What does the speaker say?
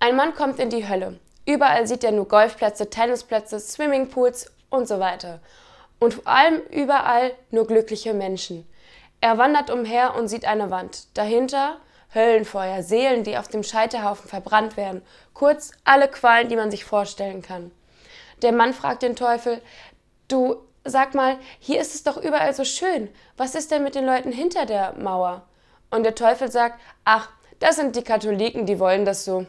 Ein Mann kommt in die Hölle. Überall sieht er nur Golfplätze, Tennisplätze, Swimmingpools und so weiter. Und vor allem überall nur glückliche Menschen. Er wandert umher und sieht eine Wand. Dahinter Höllenfeuer, Seelen, die auf dem Scheiterhaufen verbrannt werden. Kurz alle Qualen, die man sich vorstellen kann. Der Mann fragt den Teufel, du, sag mal, hier ist es doch überall so schön. Was ist denn mit den Leuten hinter der Mauer? Und der Teufel sagt, ach, das sind die Katholiken, die wollen das so.